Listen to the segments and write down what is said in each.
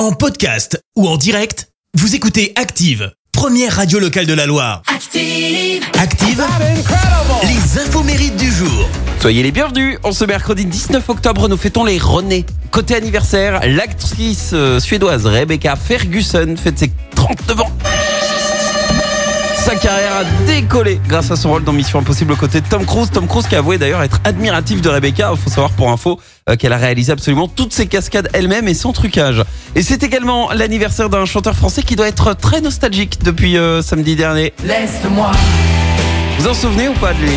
En podcast ou en direct, vous écoutez Active, première radio locale de la Loire. Active. Active, les infos mérites du jour. Soyez les bienvenus. En ce mercredi 19 octobre, nous fêtons les René. Côté anniversaire, l'actrice euh, suédoise Rebecca Ferguson fête ses 39 ans. Sa carrière a décollé grâce à son rôle dans Mission Impossible aux côtés de Tom Cruise. Tom Cruise qui a avoué d'ailleurs être admiratif de Rebecca. Il faut savoir pour info euh, qu'elle a réalisé absolument toutes ses cascades elle-même et sans trucage. Et c'est également l'anniversaire d'un chanteur français qui doit être très nostalgique depuis euh, samedi dernier. Laisse-moi Vous en souvenez ou pas de lui.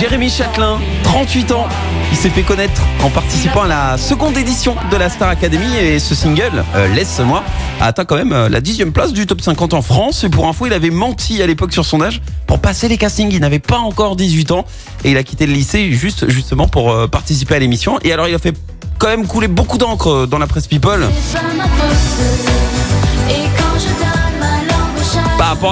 Jérémy Châtelain, 38 ans. Il s'est fait connaître en participant à la seconde édition de la Star Academy et ce single, euh, Laisse-moi, a atteint quand même euh, la dixième place du top 50 en France. Et pour info, il avait menti à l'époque sur son âge pour passer les castings. Il n'avait pas encore 18 ans et il a quitté le lycée juste justement pour euh, participer à l'émission. Et alors, il a fait quand même couler beaucoup d'encre euh, dans la presse People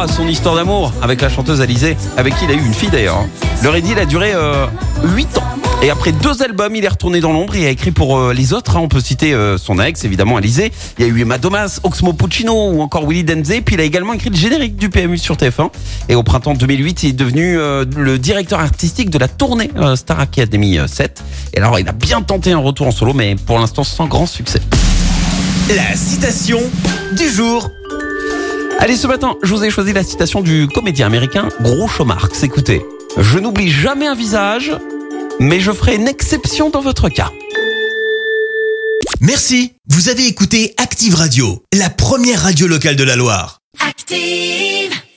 à son histoire d'amour avec la chanteuse Alizée, avec qui il a eu une fille d'ailleurs. hein. Leur idylle a duré euh, 8 ans. Et après deux albums, il est retourné dans l'ombre et a écrit pour euh, les autres. hein. On peut citer euh, son ex, évidemment, Alizé. Il y a eu Emma Domas, Oxmo Puccino ou encore Willy Denze. Puis il a également écrit le générique du PMU sur TF1. Et au printemps 2008, il est devenu euh, le directeur artistique de la tournée Star Academy euh, 7. Et alors, il a bien tenté un retour en solo, mais pour l'instant sans grand succès. La citation du jour. Allez, ce matin, je vous ai choisi la citation du comédien américain Groucho Marx. Écoutez, je n'oublie jamais un visage, mais je ferai une exception dans votre cas. Merci. Vous avez écouté Active Radio, la première radio locale de la Loire. Active.